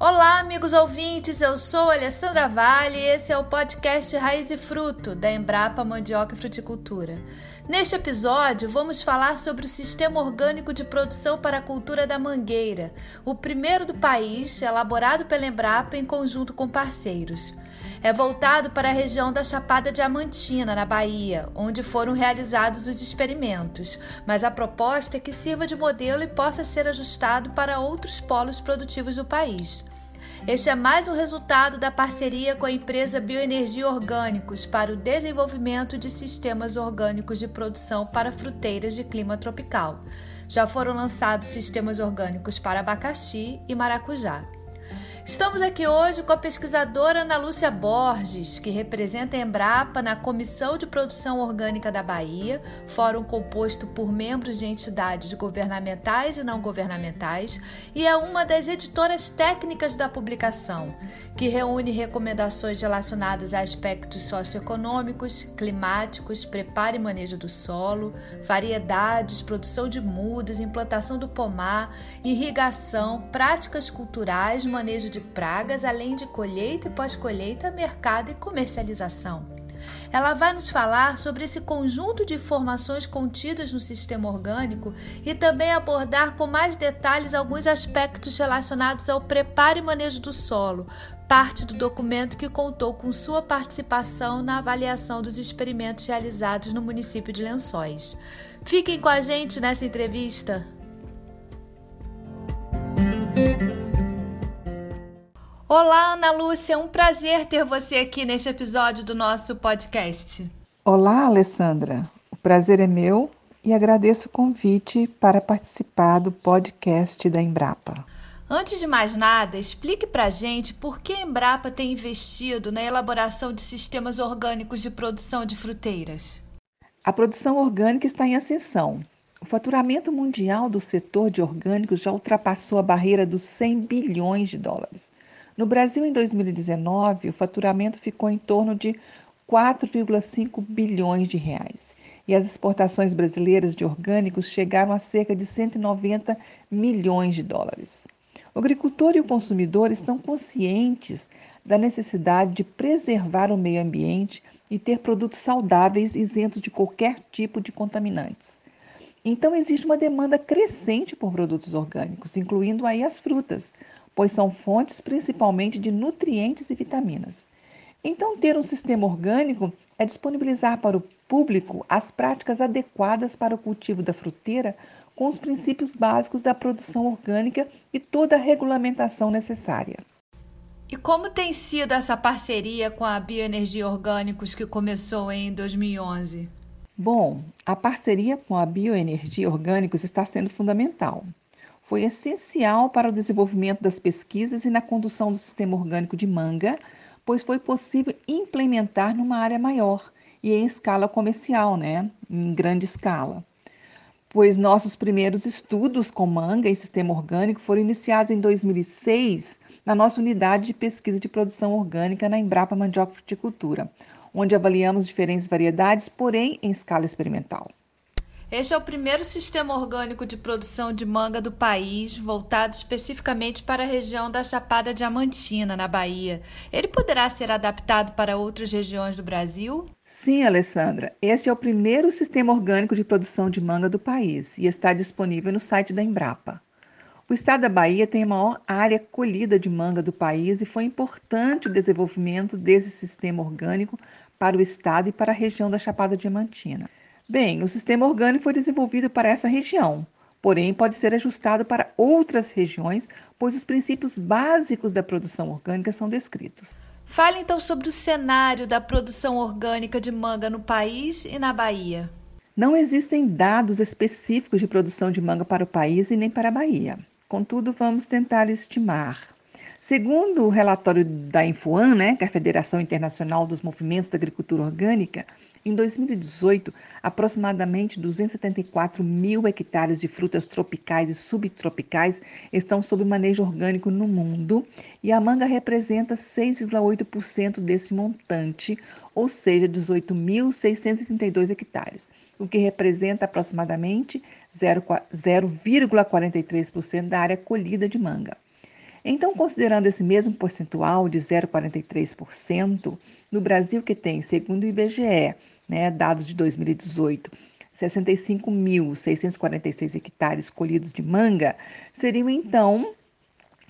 Olá, amigos ouvintes, eu sou Alessandra Vale e esse é o podcast Raiz e Fruto da Embrapa Mandioca e Fruticultura. Neste episódio, vamos falar sobre o Sistema Orgânico de Produção para a Cultura da Mangueira, o primeiro do país, elaborado pela Embrapa em conjunto com parceiros. É voltado para a região da Chapada Diamantina, na Bahia, onde foram realizados os experimentos, mas a proposta é que sirva de modelo e possa ser ajustado para outros polos produtivos do país. Este é mais um resultado da parceria com a empresa Bioenergia Orgânicos para o desenvolvimento de sistemas orgânicos de produção para fruteiras de clima tropical. Já foram lançados sistemas orgânicos para abacaxi e maracujá. Estamos aqui hoje com a pesquisadora Ana Lúcia Borges, que representa a Embrapa na Comissão de Produção Orgânica da Bahia, fórum composto por membros de entidades governamentais e não governamentais, e é uma das editoras técnicas da publicação, que reúne recomendações relacionadas a aspectos socioeconômicos, climáticos, preparo e manejo do solo, variedades, produção de mudas, implantação do pomar, irrigação, práticas culturais, manejo de de pragas, além de colheita e pós-colheita, mercado e comercialização. Ela vai nos falar sobre esse conjunto de informações contidas no sistema orgânico e também abordar com mais detalhes alguns aspectos relacionados ao preparo e manejo do solo, parte do documento que contou com sua participação na avaliação dos experimentos realizados no município de Lençóis. Fiquem com a gente nessa entrevista. Olá, Ana Lúcia, é um prazer ter você aqui neste episódio do nosso podcast. Olá, Alessandra. O prazer é meu e agradeço o convite para participar do podcast da Embrapa. Antes de mais nada, explique para a gente por que a Embrapa tem investido na elaboração de sistemas orgânicos de produção de fruteiras. A produção orgânica está em ascensão. O faturamento mundial do setor de orgânicos já ultrapassou a barreira dos 100 bilhões de dólares. No Brasil, em 2019, o faturamento ficou em torno de 4,5 bilhões de reais. E as exportações brasileiras de orgânicos chegaram a cerca de 190 milhões de dólares. O agricultor e o consumidor estão conscientes da necessidade de preservar o meio ambiente e ter produtos saudáveis isentos de qualquer tipo de contaminantes. Então existe uma demanda crescente por produtos orgânicos, incluindo aí as frutas, pois são fontes principalmente de nutrientes e vitaminas. Então, ter um sistema orgânico é disponibilizar para o público as práticas adequadas para o cultivo da fruteira com os princípios básicos da produção orgânica e toda a regulamentação necessária. E como tem sido essa parceria com a Bioenergia Orgânicos que começou em 2011? Bom, a parceria com a Bioenergia Orgânicos está sendo fundamental foi essencial para o desenvolvimento das pesquisas e na condução do sistema orgânico de manga, pois foi possível implementar numa área maior e em escala comercial, né? em grande escala. Pois nossos primeiros estudos com manga e sistema orgânico foram iniciados em 2006 na nossa unidade de pesquisa de produção orgânica na Embrapa Mandioca Fruticultura, onde avaliamos diferentes variedades, porém em escala experimental. Este é o primeiro sistema orgânico de produção de manga do país, voltado especificamente para a região da Chapada Diamantina, na Bahia. Ele poderá ser adaptado para outras regiões do Brasil? Sim, Alessandra. Este é o primeiro sistema orgânico de produção de manga do país e está disponível no site da Embrapa. O estado da Bahia tem a maior área colhida de manga do país e foi importante o desenvolvimento desse sistema orgânico para o estado e para a região da Chapada Diamantina. Bem, o sistema orgânico foi desenvolvido para essa região, porém pode ser ajustado para outras regiões, pois os princípios básicos da produção orgânica são descritos. Fale então sobre o cenário da produção orgânica de manga no país e na Bahia. Não existem dados específicos de produção de manga para o país e nem para a Bahia. Contudo, vamos tentar estimar. Segundo o relatório da Infoan, né, que é a Federação Internacional dos Movimentos da Agricultura Orgânica, em 2018, aproximadamente 274 mil hectares de frutas tropicais e subtropicais estão sob manejo orgânico no mundo e a manga representa 6,8% desse montante, ou seja, 18.632 hectares, o que representa aproximadamente 0,43% da área colhida de manga. Então, considerando esse mesmo percentual de 0,43%, no Brasil que tem, segundo o IBGE, né, dados de 2018, 65.646 hectares colhidos de manga, seriam então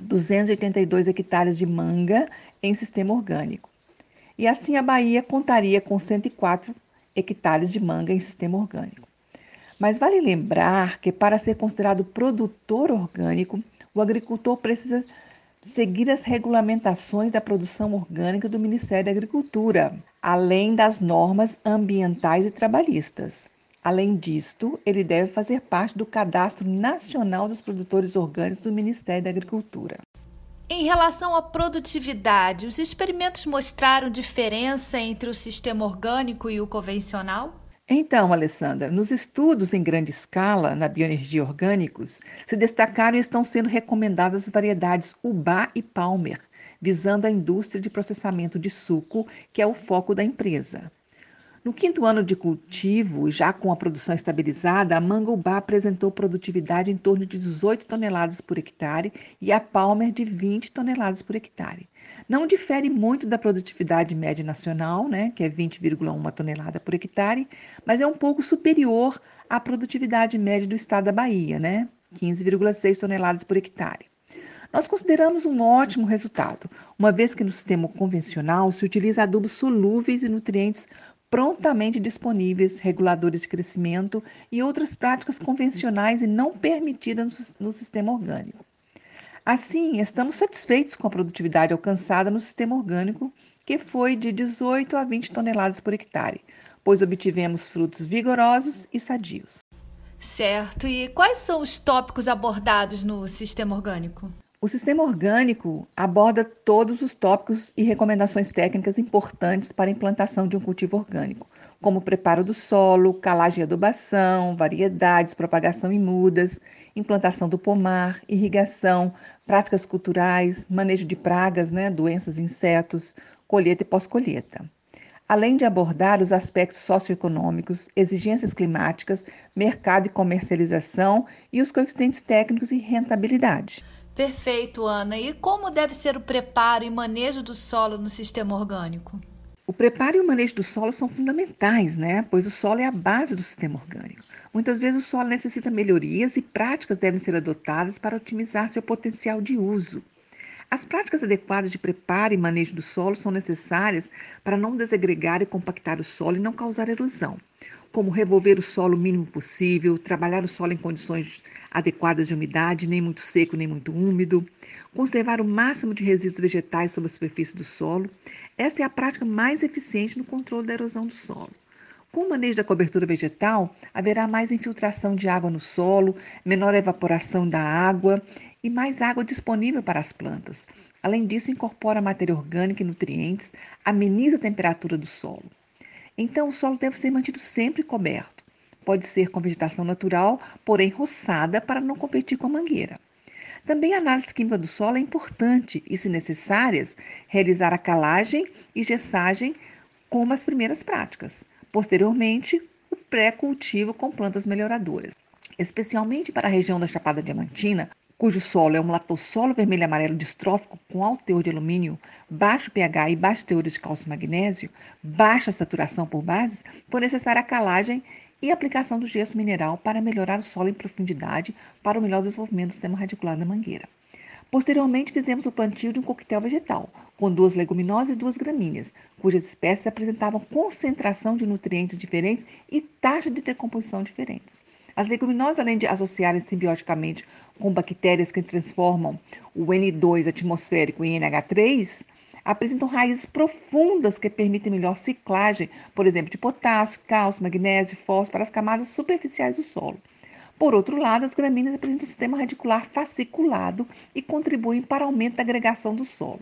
282 hectares de manga em sistema orgânico. E assim a Bahia contaria com 104 hectares de manga em sistema orgânico. Mas vale lembrar que para ser considerado produtor orgânico, o agricultor precisa seguir as regulamentações da produção orgânica do Ministério da Agricultura, além das normas ambientais e trabalhistas. Além disto, ele deve fazer parte do Cadastro Nacional dos Produtores Orgânicos do Ministério da Agricultura. Em relação à produtividade, os experimentos mostraram diferença entre o sistema orgânico e o convencional? Então, Alessandra, nos estudos em grande escala na bioenergia orgânicos, se destacaram e estão sendo recomendadas as variedades Ubá e Palmer, visando a indústria de processamento de suco, que é o foco da empresa. No quinto ano de cultivo, já com a produção estabilizada, a Mangobá apresentou produtividade em torno de 18 toneladas por hectare e a Palmer de 20 toneladas por hectare. Não difere muito da produtividade média nacional, né, que é 20,1 tonelada por hectare, mas é um pouco superior à produtividade média do estado da Bahia, né, 15,6 toneladas por hectare. Nós consideramos um ótimo resultado, uma vez que no sistema convencional se utiliza adubos solúveis e nutrientes prontamente disponíveis, reguladores de crescimento e outras práticas convencionais e não permitidas no, sistema orgânico. Assim, estamos satisfeitos com a produtividade alcançada no sistema orgânico, que foi de 18 a 20 toneladas por hectare, pois obtivemos frutos vigorosos e sadios. Certo. E quais são os tópicos abordados no sistema orgânico? O sistema orgânico aborda todos os tópicos e recomendações técnicas importantes para a implantação de um cultivo orgânico, como preparo do solo, calagem e adubação, variedades, propagação em mudas, implantação do pomar, irrigação, práticas culturais, manejo de pragas, né, doenças, insetos, colheita e pós-colheita. Além de abordar os aspectos socioeconômicos, exigências climáticas, mercado e comercialização e os coeficientes técnicos e rentabilidade. Perfeito, Ana. E como deve ser o preparo e manejo do solo no sistema orgânico? O preparo e o manejo do solo são fundamentais, né? Pois o solo é a base do sistema orgânico. Muitas vezes o solo necessita melhorias e práticas devem ser adotadas para otimizar seu potencial de uso. As práticas adequadas de preparo e manejo do solo são necessárias para não desagregar e compactar o solo e não causar erosão como revolver o solo o mínimo possível, trabalhar o solo em condições adequadas de umidade, nem muito seco nem muito úmido, conservar o máximo de resíduos vegetais sobre a superfície do solo. Essa é a prática mais eficiente no controle da erosão do solo. Com o manejo da cobertura vegetal, haverá mais infiltração de água no solo, menor evaporação da água e mais água disponível para as plantas. Além disso, incorpora matéria orgânica e nutrientes, ameniza a temperatura do solo. Então, o solo deve ser mantido sempre coberto. Pode ser com vegetação natural, porém roçada para não competir com a mangueira. Também a análise química do solo é importante e, se necessárias, realizar a calagem e gessagem como as primeiras práticas. Posteriormente, o pré-cultivo com plantas melhoradoras. Especialmente para a região da Chapada Diamantina, cujo solo é um latossolo vermelho-amarelo distrófico com alto teor de alumínio, baixo pH e baixo teor de cálcio e magnésio, baixa saturação por bases, foi necessária a calagem e aplicação do gesso mineral para melhorar o solo em profundidade para o melhor desenvolvimento do sistema radicular da mangueira. Posteriormente, fizemos o plantio de um coquetel vegetal, com duas leguminosas e duas gramíneas, cujas espécies apresentavam concentração de nutrientes diferentes e taxa de decomposição diferentes. As leguminosas, além de associarem simbioticamente com bactérias que transformam o N2 atmosférico em NH3, apresentam raízes profundas que permitem melhor ciclagem, por exemplo, de potássio, cálcio, magnésio fósforo para as camadas superficiais do solo. Por outro lado, as gramíneas apresentam um sistema radicular fasciculado e contribuem para o aumento da agregação do solo.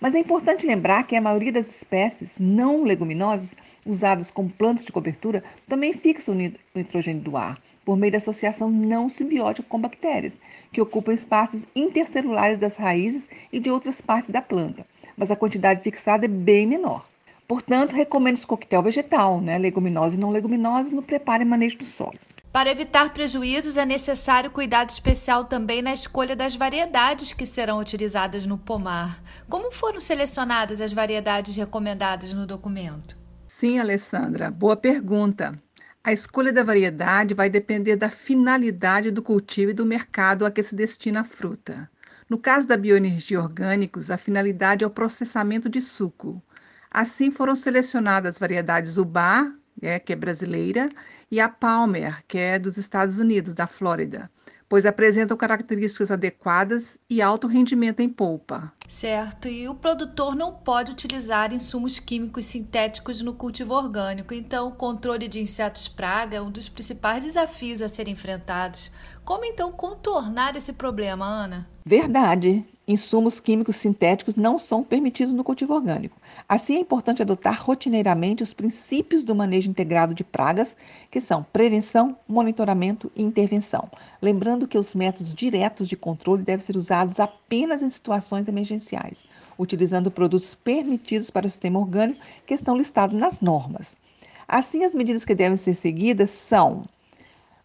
Mas é importante lembrar que a maioria das espécies não leguminosas usadas como plantas de cobertura também fixam o nitrogênio do ar, por meio da associação não simbiótica com bactérias, que ocupam espaços intercelulares das raízes e de outras partes da planta, mas a quantidade fixada é bem menor. Portanto, recomendo esse coquetel vegetal, né, leguminosas e não leguminosas, no preparo e manejo do solo. Para evitar prejuízos, é necessário cuidado especial também na escolha das variedades que serão utilizadas no pomar. Como foram selecionadas as variedades recomendadas no documento? Sim, Alessandra, boa pergunta. A escolha da variedade vai depender da finalidade do cultivo e do mercado a que se destina a fruta. No caso da bioenergia orgânicos, a finalidade é o processamento de suco. Assim foram selecionadas as variedades Ubá, é, que é brasileira, e a Palmer, que é dos Estados Unidos, da Flórida, pois apresentam características adequadas e alto rendimento em polpa. Certo, e o produtor não pode utilizar insumos químicos sintéticos no cultivo orgânico, então o controle de insetos praga é um dos principais desafios a serem enfrentados. Como então contornar esse problema, Ana? Verdade. Insumos químicos sintéticos não são permitidos no cultivo orgânico. Assim, é importante adotar rotineiramente os princípios do manejo integrado de pragas, que são prevenção, monitoramento e intervenção. Lembrando que os métodos diretos de controle devem ser usados apenas em situações emergenciais, utilizando produtos permitidos para o sistema orgânico que estão listados nas normas. Assim, as medidas que devem ser seguidas são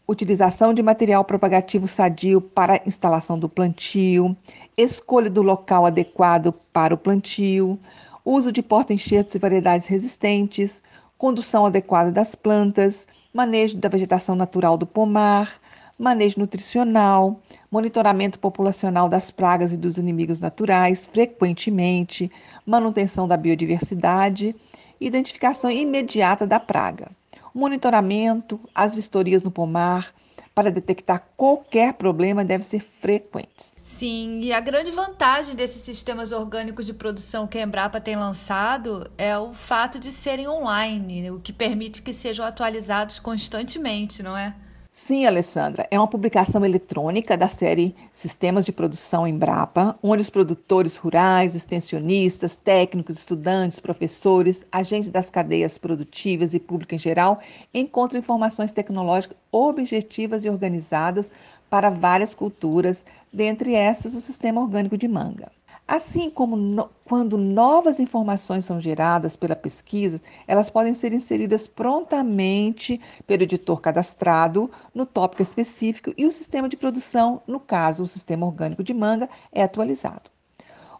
utilização de material propagativo sadio para instalação do plantio, escolha do local adequado para o plantio, uso de porta-enxertos e variedades resistentes, condução adequada das plantas, manejo da vegetação natural do pomar, manejo nutricional, monitoramento populacional das pragas e dos inimigos naturais frequentemente, manutenção da biodiversidade, identificação imediata da praga monitoramento, as vistorias no pomar, para detectar qualquer problema devem ser frequentes. Sim, e a grande vantagem desses sistemas orgânicos de produção que a Embrapa tem lançado é o fato de serem online, o que permite que sejam atualizados constantemente, não é? Sim, Alessandra, é uma publicação eletrônica da série Sistemas de Produção Embrapa, onde os produtores rurais, extensionistas, técnicos, estudantes, professores, agentes das cadeias produtivas e público em geral encontram informações tecnológicas objetivas e organizadas para várias culturas, dentre essas o sistema orgânico de manga. Assim como no, quando novas informações são geradas pela pesquisa, elas podem ser inseridas prontamente pelo editor cadastrado no tópico específico e o sistema de produção, no caso, o sistema orgânico de manga, é atualizado.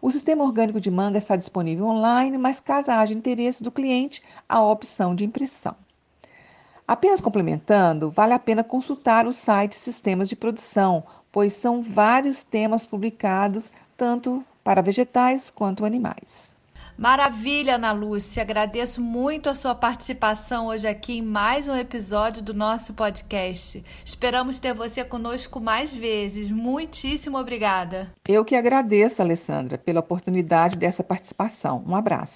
O sistema orgânico de manga está disponível online, mas caso haja interesse do cliente, há a opção de impressão. Apenas complementando, vale a pena consultar o site Sistemas de Produção, pois são vários temas publicados, tanto para vegetais quanto animais. Maravilha, Ana Lúcia. Agradeço muito a sua participação hoje aqui em mais um episódio do nosso podcast. Esperamos ter você conosco mais vezes. Muitíssimo obrigada. Eu que agradeço, Alessandra, pela oportunidade dessa participação. Um abraço.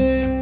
Thank you.